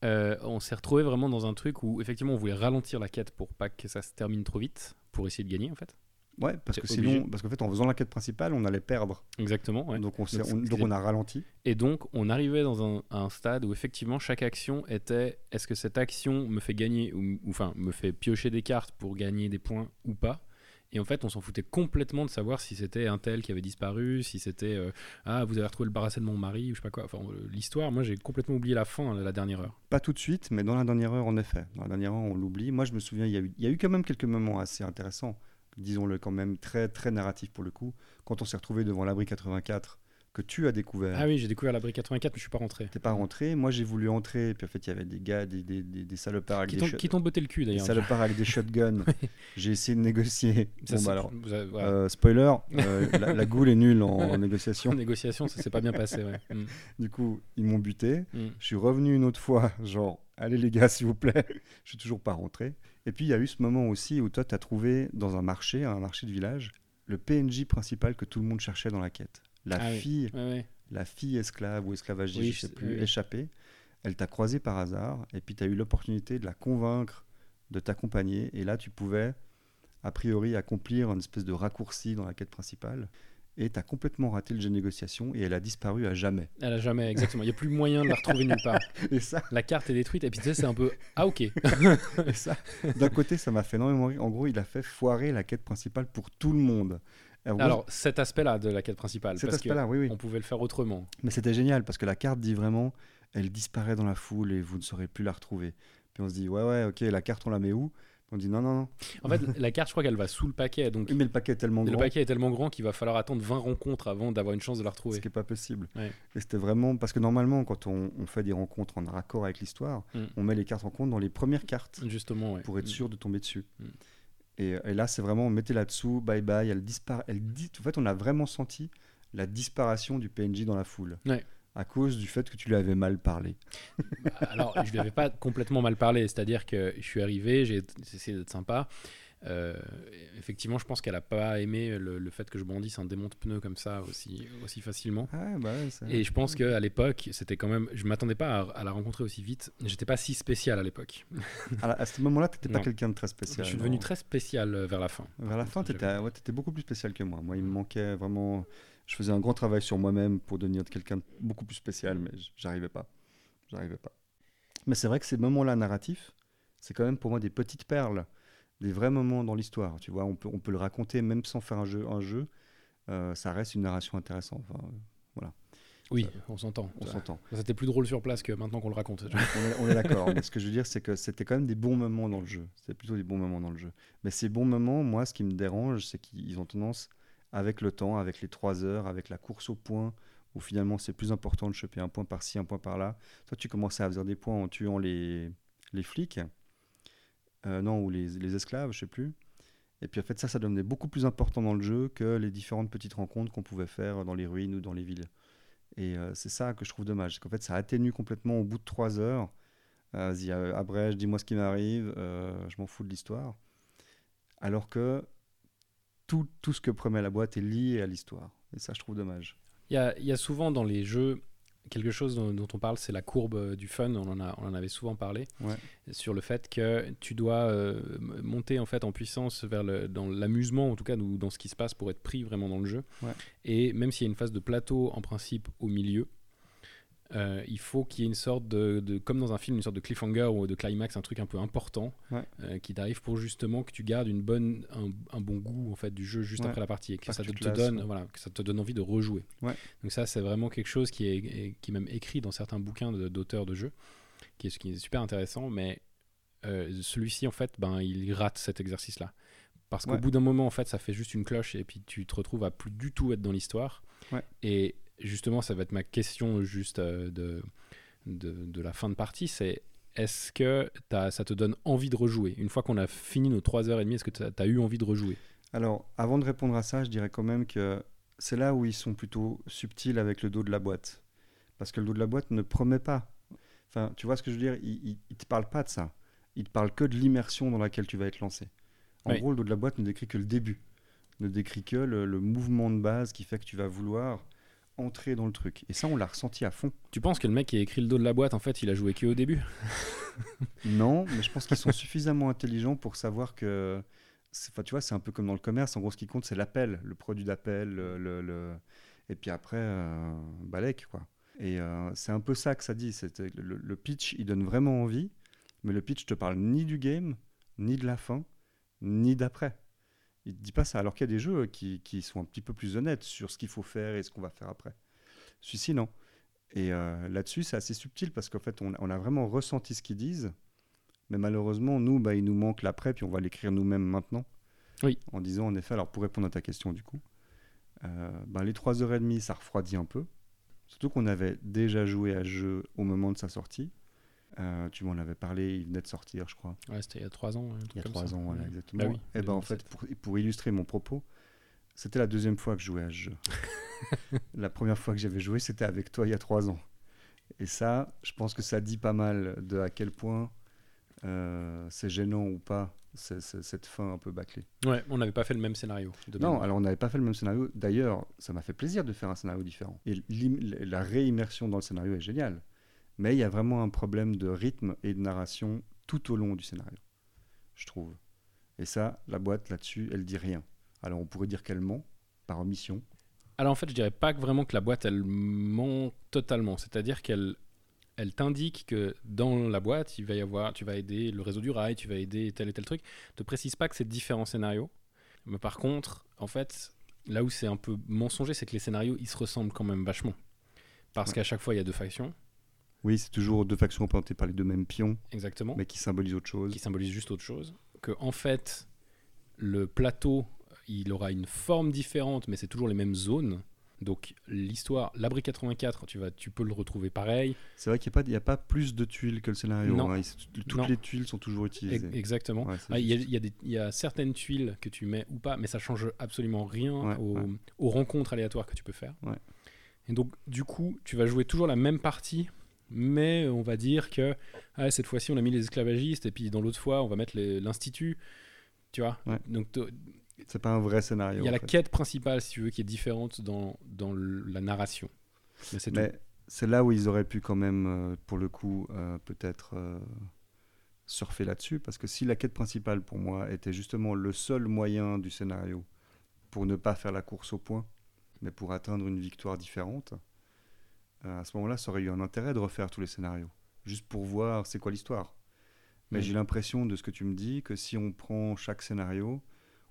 Euh, on s'est retrouvé vraiment dans un truc où effectivement on voulait ralentir la quête pour pas que ça se termine trop vite, pour essayer de gagner en fait. Ouais, parce que sinon, parce qu'en fait, en faisant la quête principale, on allait perdre. Exactement. Ouais. Donc, on, donc, on, a ralenti. Et donc, on arrivait dans un, stade où effectivement, chaque action était est-ce que cette action me fait gagner, ou, enfin, me fait piocher des cartes pour gagner des points ou pas? Et en fait, on s'en foutait complètement de savoir si c'était un tel qui avait disparu, si c'était euh, ah vous avez retrouvé le barasset de mon mari ou je sais pas quoi. Enfin, l'histoire, moi j'ai complètement oublié la fin, la dernière heure. Pas tout de suite, mais dans la dernière heure en effet. Dans la dernière heure, on l'oublie. Moi, je me souviens, il y, a eu, il y a eu quand même quelques moments assez intéressants disons-le quand même, très, très narratif pour le coup. Quand on s'est retrouvé devant l'abri 84, que tu as découvert. Ah oui, j'ai découvert l'abri 84, mais je suis pas rentré. T'es pas rentré. Moi, j'ai voulu entrer, puis en fait, il y avait des gars, des, des, des, salopards avec qui des Qui t'ont botté le cul d'ailleurs. Des salopards avec des shotguns. J'ai essayé de négocier. bon, bah alors, euh, spoiler, euh, la, goule est nulle en, négociation. En négociation, ça s'est pas bien passé, ouais. Mm. Du coup, ils m'ont buté. Mm. Je suis revenu une autre fois, genre, allez les gars, s'il vous plaît. je suis toujours pas rentré. Et puis il y a eu ce moment aussi où toi, tu as trouvé dans un marché, un marché de village, le PNJ principal que tout le monde cherchait dans la quête. La ah fille, la fille esclave ou esclavagiste, je ne sais plus, échappée. Elle t'a croisé par hasard et puis tu as eu l'opportunité de la convaincre de t'accompagner. Et là, tu pouvais, a priori, accomplir une espèce de raccourci dans la quête principale et tu as complètement raté le jeu de négociation et elle a disparu à jamais. Elle a jamais, exactement. Il n'y a plus moyen de la retrouver nulle part. Et ça La carte est détruite et puis tu sais, c'est un peu Ah, ok. et ça, d'un côté, ça m'a fait énormément rire. En gros, il a fait foirer la quête principale pour tout le monde. Alors, cet aspect-là de la quête principale. Cet aspect-là, oui, oui. On pouvait le faire autrement. Mais c'était génial parce que la carte dit vraiment elle disparaît dans la foule et vous ne saurez plus la retrouver. Puis on se dit ouais, ouais, ok, la carte, on la met où? On dit non, non, non. En fait, la carte, je crois qu'elle va sous le paquet. Donc... mais le paquet est tellement grand. Le paquet est tellement grand qu'il va falloir attendre 20 rencontres avant d'avoir une chance de la retrouver. Ce qui n'est pas possible. Et c'était vraiment. Parce que normalement, quand on, fait des rencontres en raccord avec l'histoire, mm. on met les cartes en compte dans les premières cartes. Justement, Pour être mm. sûr de tomber dessus. Mm. Et, et, là, c'est vraiment, mettez là-dessous, bye bye. Elle disparaît. Elle dit... En fait, on a vraiment senti la disparition du PNJ dans la foule. Ouais à cause du fait que tu lui avais mal parlé bah, Alors, je lui avais pas complètement mal parlé, c'est-à-dire que je suis arrivé, j'ai essayé d'être sympa. Euh, effectivement, je pense qu'elle a pas aimé le, fait que je bondisse un démon de pneus comme ça aussi, aussi facilement. Ah, bah et je pense qu'à l'époque, c'était quand même. Je m'attendais pas à, la rencontrer aussi vite. J'étais pas si spécial à l'époque. à ce moment-là, tu n'étais pas quelqu'un de très spécial. Je suis devenu très spécial euh, vers la fin. Vers la fin, tu étais, ouais, étais, beaucoup plus spécial que moi. Moi, il me manquait vraiment je faisais un grand travail sur moi-même pour devenir quelqu'un de beaucoup plus spécial, mais j'arrivais pas. J'arrivais pas. Mais c'est vrai que ces moments-là narratifs, c'est quand même pour moi des petites perles, des vrais moments dans l'histoire. Tu vois, on peut, on peut le raconter même sans faire un jeu. Un jeu. euh, ça reste une narration intéressante. Enfin, voilà. Oui, on s'entend. On s'entend. C'était plus drôle sur place que maintenant qu'on le raconte. on est, est d'accord. mais ce que je veux dire, c'est que c'était quand même des bons moments dans le jeu. C'était plutôt des bons moments dans le jeu. Mais ces bons moments, moi, ce qui me dérange, c'est qu'ils ont tendance, avec le temps, avec les trois heures, avec la course au point, où finalement c'est plus important de choper un point par-ci, un point par-là. Toi, tu commençais à faire des points en tuant les, les flics, euh, non, ou les, les, esclaves, je sais plus. Et puis en fait, ça, ça devenait beaucoup plus important dans le jeu que les différentes petites rencontres qu'on pouvait faire dans les ruines ou dans les villes. Et euh, c'est ça que je trouve dommage. C'est qu'en fait, ça atténue complètement au bout de trois heures. Euh, Vas-y, abrège, dis-moi ce qui m'arrive, je m'en fous de l'histoire. Alors que tout, tout ce que promet la boîte est lié à l'histoire. Et ça, je trouve dommage. Il y, y a, souvent dans les jeux quelque chose dont, dont on parle, c'est la courbe euh, du fun. On en, a, on en avait souvent parlé ouais. sur le fait que tu dois euh, monter en fait en puissance vers le, dans l'amusement, en tout cas, ou dans ce qui se passe pour être pris vraiment dans le jeu. Ouais. Et même s'il y a une phase de plateau en principe au milieu, euh, il faut qu'il y ait une sorte de, de, comme dans un film, une sorte de cliffhanger ou de climax, un truc un peu important ouais. euh, qui t'arrive pour justement que tu gardes une bonne, un, un, bon goût en fait du jeu juste ouais. après la partie et que Pas ça que te, donne, voilà, que ça te donne envie de rejouer. Ouais. Donc ça, c'est vraiment quelque chose qui est, qui est même écrit dans certains bouquins d'auteurs de, de jeux, qui est, qui est super intéressant, mais euh, celui-ci en fait, ben il rate cet exercice-là. Parce qu'au bout d'un moment, en fait, ça fait juste une cloche et puis tu te retrouves à plus du tout être dans l'histoire. Et justement, ça va être ma question juste euh, de, de, de la fin de partie, c'est est-ce que as, ça te donne envie de rejouer? Une fois qu'on a fini nos 3h30, est-ce que tu as, eu envie de rejouer? Alors, avant de répondre à ça, je dirais quand même que c'est là où ils sont plutôt subtils avec le dos de la boîte. Parce que le dos de la boîte ne promet pas. Enfin, tu vois ce que je veux dire? Il ne te parle pas de ça. Il te parle que de l'immersion dans laquelle tu vas être lancé. En Oui. gros, le dos de la boîte ne décrit que le début. Ne décrit que le, le mouvement de base qui fait que tu vas vouloir entrer dans le truc. Et ça, on l'a ressenti à fond. Tu penses que le mec qui a écrit le dos de la boîte, en fait, il a joué que au début? Non, mais je pense qu'ils sont suffisamment intelligents pour savoir que. Enfin, tu vois, c'est un peu comme dans le commerce. En gros, ce qui compte, c'est l'appel, le produit d'appel, le, le- le- et puis après, euh, balèque, quoi. Et euh, c'est un peu ça que ça dit. c'est- Le, le pitch, il donne vraiment envie, mais le pitch te parle ni du game, ni de la fin, ni d'après. Il te dit pas ça. Alors qu'il y a des jeux qui, qui sont un petit peu plus honnêtes sur ce qu'il faut faire et ce qu'on va faire après. Celui-ci, non. Et euh, là-dessus, c'est assez subtil parce qu'en fait, on, on a vraiment ressenti ce qu'ils disent. Mais malheureusement, nous, bah, il nous manque l'après, puis on va l'écrire nous-mêmes maintenant. Oui. En disant, en effet, alors pour répondre à ta question, du coup, euh, bah, les 3h30, ça refroidit un peu. Surtout qu'on avait déjà joué à ce jeu au moment de sa sortie. Euh, tu m'en avais parlé, il venait de sortir, je crois. Ouais, c'était il y a 3 ans. Il y a trois ça. ans, voilà, Ouais. exactement. Bah oui, et ben en fait, 2017. pour, pour illustrer mon propos, c'était la deuxième fois que je jouais à ce jeu. la première fois que j'avais joué, c'était avec toi il y a trois ans. Et ça, je pense que ça dit pas mal de à quel point euh, c'est gênant ou pas cette fin un peu bâclée. Ouais, on n'avait pas fait le même scénario. Non, alors on n'avait pas fait le même scénario. D'ailleurs, ça m'a fait plaisir de faire un scénario différent. Et la réimmersion dans le scénario est géniale. Mais il y a vraiment un problème de rythme et de narration tout au long du scénario, je trouve. Et ça, la boîte là-dessus, elle dit rien. Alors on pourrait dire qu'elle ment par omission. Alors en fait, je dirais pas vraiment que la boîte elle ment totalement. C'est-à-dire qu'elle elle t'indique que dans la boîte, il va y avoir, tu vas aider le réseau du rail, tu vas aider tel et tel truc. Te précise pas que c'est différents scénarios. Mais par contre, en fait, là où c'est un peu mensonger, c'est que les scénarios ils se ressemblent quand même vachement. Parce Ouais. qu'à chaque fois, il y a deux factions, Oui, c'est toujours deux factions représentées par les deux mêmes pions, exactement, mais qui symbolisent autre chose. qui symbolisent juste autre chose. Que en fait, le plateau, il aura une forme différente, mais c'est toujours les mêmes zones. Donc l'histoire, l'abri 84, tu, vas, tu peux le retrouver pareil. C'est vrai qu'il n'y a, a pas plus de tuiles que le scénario. Non. hein. Toutes Non. les tuiles sont toujours utilisées. Exactement. Ouais, Ah, Il y, a- juste. il y a des- il y a certaines tuiles que tu mets ou pas, mais ça change absolument rien Ouais, aux, ouais. aux rencontres aléatoires que tu peux faire. Ouais. Et donc, du coup, tu vas jouer toujours la même partie, mais on va dire que ah, cette fois-ci, on a mis les esclavagistes, et puis dans l'autre fois, on va mettre l'institut. Tu vois Ouais. Donc, C'est pas un vrai scénario. il y a la fait. quête principale, si tu veux, qui est différente dans, dans la narration. Mais c'est là où ils auraient pu quand même, euh, pour le coup, euh, peut-être euh, surfer là-dessus. Parce que si la quête principale, pour moi, était justement le seul moyen du scénario pour ne pas faire la course au point, mais pour atteindre une victoire différente, à ce moment-là, ça aurait eu un intérêt de refaire tous les scénarios. Juste pour voir c'est quoi l'histoire. Mais Mm. j'ai l'impression de ce que tu me dis que si on prend chaque scénario,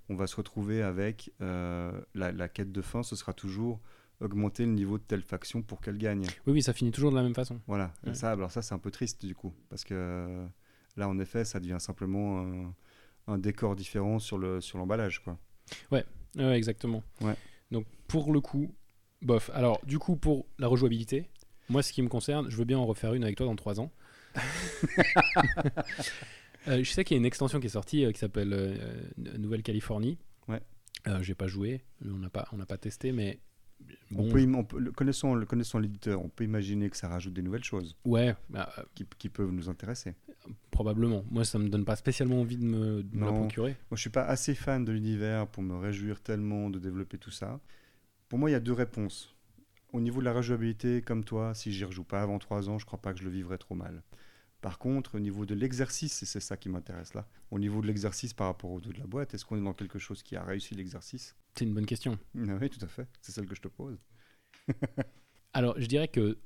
on va se retrouver avec euh, la, la quête de fin, ce sera toujours augmenter le niveau de telle faction pour qu'elle gagne. Oui, oui, ça finit toujours de la même façon. Voilà. Ouais. ça, alors ça, c'est un peu triste du coup, parce que euh, là, en effet, ça devient simplement un, un décor différent sur le sur l'emballage, quoi. Ouais, exactement. Ouais. Donc pour le coup, bof. Alors du coup pour la rejouabilité, moi ce qui me concerne, je veux bien en refaire une avec toi dans 3 ans. Euh, je sais qu'il y a une extension qui est sortie euh, qui s'appelle euh, Nouvelle-Californie. Ouais. J'ai pas joué, on n'a pas, on pas testé, mais On bon, peut, im- on peut- le- connaissant, l'éditeur, on peut imaginer que ça rajoute des nouvelles choses ouais, bah, qui, qui peuvent nous intéresser. probablement. Moi ça me donne pas spécialement envie de me, de me la procurer. Moi, je suis pas assez fan de l'univers pour me réjouir tellement de développer tout ça. Pour moi, il y a deux réponses. Au niveau de la rejouabilité, comme toi, si j'y rejoue pas avant 3 ans, je crois pas que je le vivrai trop mal. Par contre, au niveau de l'exercice, et c'est ça qui m'intéresse là, au niveau de l'exercice par rapport au dos de la boîte, est-ce qu'on est dans quelque chose qui a réussi l'exercice? C'est une bonne question. Ah Oui, tout à fait. C'est celle que je te pose. Alors je dirais que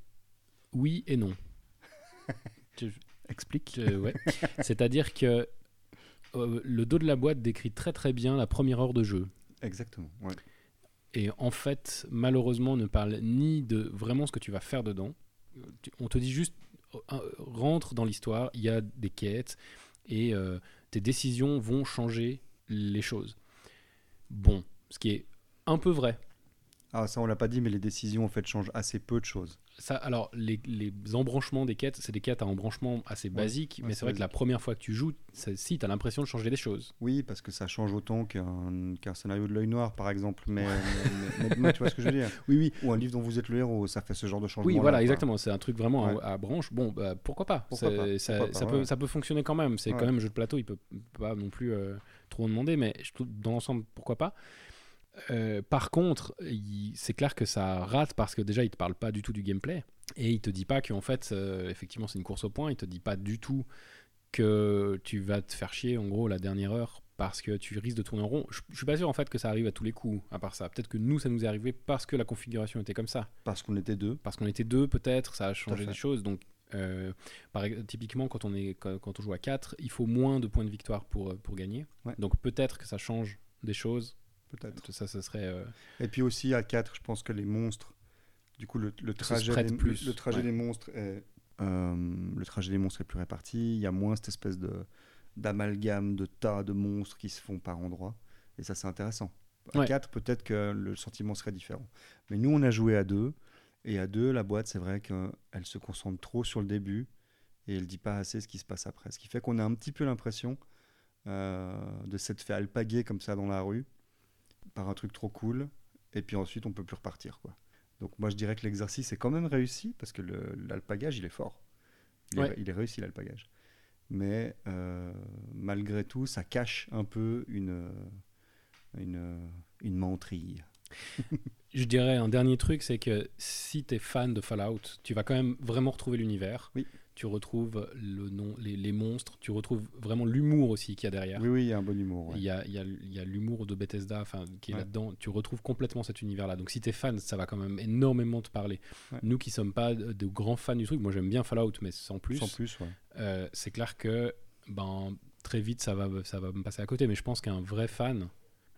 oui et non. Je- Explique. Je- ouais. C'est-à-dire que euh, le dos de la boîte décrit très très bien la première heure de jeu. Exactement. ouais. Et en fait, malheureusement, ne parle ni de vraiment ce que tu vas faire dedans. On te dit juste, euh, rentre dans l'histoire, il y a des quêtes, et euh, tes décisions vont changer les choses. Bon, ce qui est un peu vrai. Ah, ça, on l'a pas dit, mais les décisions en fait changent assez peu de choses. Ça, alors, les, les embranchements des quêtes, c'est des quêtes à embranchement assez basiques, ouais, mais c'est vrai que la première fois que tu joues, ça- si, tu as l'impression de changer des choses. Oui, parce que ça change autant qu'un qu'un scénario de l'œil noir, par exemple. Mais, mais- mais- mais tu vois ce que je veux dire Oui, oui. Ou un livre dont vous êtes le héros, ça fait ce genre de changement. Oui, voilà, exactement. C'est un truc vraiment à- Ouais. à, branche. Bon, bah, pourquoi pas? Pourquoi C'est- pas, ça, pourquoi ça pas, peut, ouais. ça peut fonctionner quand même. C'est quand même un jeu de plateau, il peut pas non plus euh, trop en demander, mais je dans l'ensemble, pourquoi pas? Euh, par contre, c'est clair que ça rate parce que déjà, il te parle pas du tout du gameplay et il te dit pas qu'en fait, euh, effectivement, c'est une course au point. Il te dit pas du tout que tu vas te faire chier en gros la dernière heure parce que tu risques de tourner en rond. Je, je suis pas sûr en fait que ça arrive à tous les coups. À part ça, peut-être que nous, ça nous est arrivé parce que la configuration était comme ça Parce qu'on était deux. parce qu'on était deux peut-être, ça a changé des choses. Donc, euh, par typiquement, quand on, est, quand, quand on joue à 4, il faut moins de points de victoire pour, pour gagner. Ouais. Donc peut-être que ça change des choses. Peut-être. Ça, serait... euh, Et puis aussi, à 4, je pense que les monstres. Du coup, le, le trajet, des, plus, le, le trajet ouais. des monstres est. euh, le trajet des monstres est plus réparti. Il y a moins cette espèce de d'amalgame, de tas de monstres qui se font par endroits. Et ça, c'est intéressant. À Ouais. 4, peut-être que le sentiment serait différent. Mais nous, on a joué à 2. Et à 2, la boîte, c'est vrai qu'elle se concentre trop sur le début. Et elle dit pas assez ce qui se passe après. Ce qui fait qu'on a un petit peu l'impression euh, de s'être fait alpaguer comme ça dans la rue par un truc trop cool et puis ensuite on peut plus repartir quoi. Donc moi je dirais que l'exercice est quand même réussi parce que l'alpagage il est fort. Il, Ouais. est, il est réussi l'alpagage. Mais euh, malgré tout ça cache un peu une, une, une. Je dirais un dernier truc, c'est que si tu es fan de Fallout, tu vas quand même vraiment retrouver l'univers. Oui. Tu retrouves le nom, les, les monstres, tu retrouves vraiment l'humour aussi qu'il y a derrière. Oui oui il y a un bon humour. ouais. Il y a, il y a- l'humour de Bethesda enfin, qui est Ouais. là-dedans. Tu retrouves complètement cet univers-là. Donc si t'es fan, ça va quand même énormément te parler. Ouais. Nous qui sommes pas de, grands fans du truc, moi j'aime bien Fallout, mais sans plus, Sans plus euh, c'est clair que ben, très vite ça va, ça va me passer à côté. Mais je pense qu'un vrai fan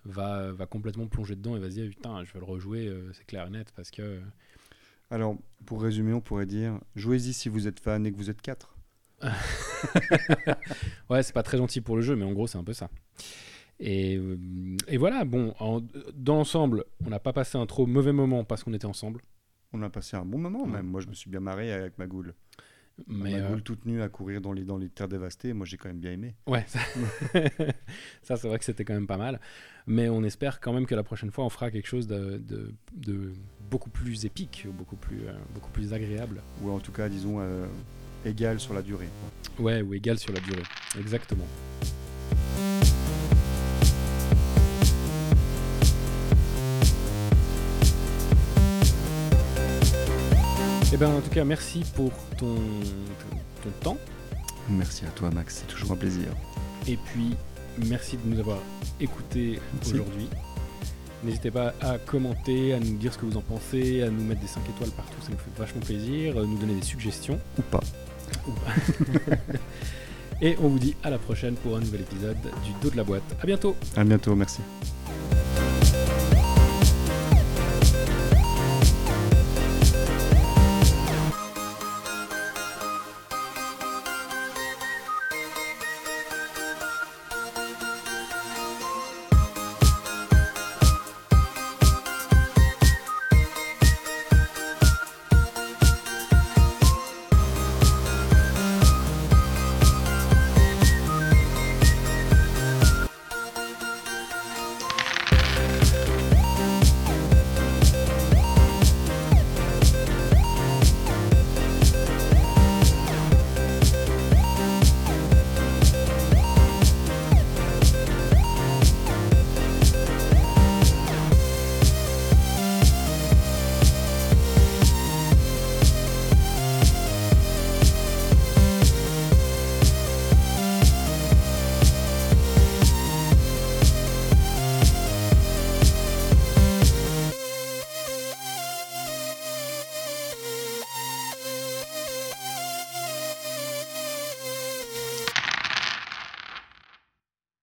va, va complètement plonger dedans et va se dire putain, je vais le rejouer, euh, c'est clair et net, parce que... Alors pour résumer on pourrait dire jouez-y si vous êtes fan et que vous êtes 4. Ouais, c'est pas très gentil pour le jeu, mais en gros, c'est un peu ça. Et, euh, et voilà, bon, en- dans l'ensemble, on n'a pas passé un trop mauvais moment parce qu'on était ensemble. On a passé un bon moment même. Moi je me suis bien marré avec ma goule. Mais ma euh, toute nue à courir dans les, dans les terres dévastées. Moi j'ai quand même bien aimé. ouais, ça, ça, c'est vrai que c'était quand même pas mal. Mais on espère quand même que la prochaine fois, on fera quelque chose de, de- de beaucoup plus épique, beaucoup plus, euh, beaucoup plus agréable. Ou en tout cas disons euh, égal sur la durée. Ouais, ou égal sur la durée. Exactement. Eh ben, en tout cas, merci pour ton, ton, temps. Merci à toi Max, c'est toujours un plaisir. Et puis, merci de nous avoir écoutés aujourd'hui. N'hésitez pas à commenter, à nous dire ce que vous en pensez, à nous mettre des 5 étoiles partout, ça nous fait vachement plaisir, euh, nous donner des suggestions. Ou pas. Et on vous dit à la prochaine pour un nouvel épisode du dos de la boîte. À bientôt À bientôt, merci.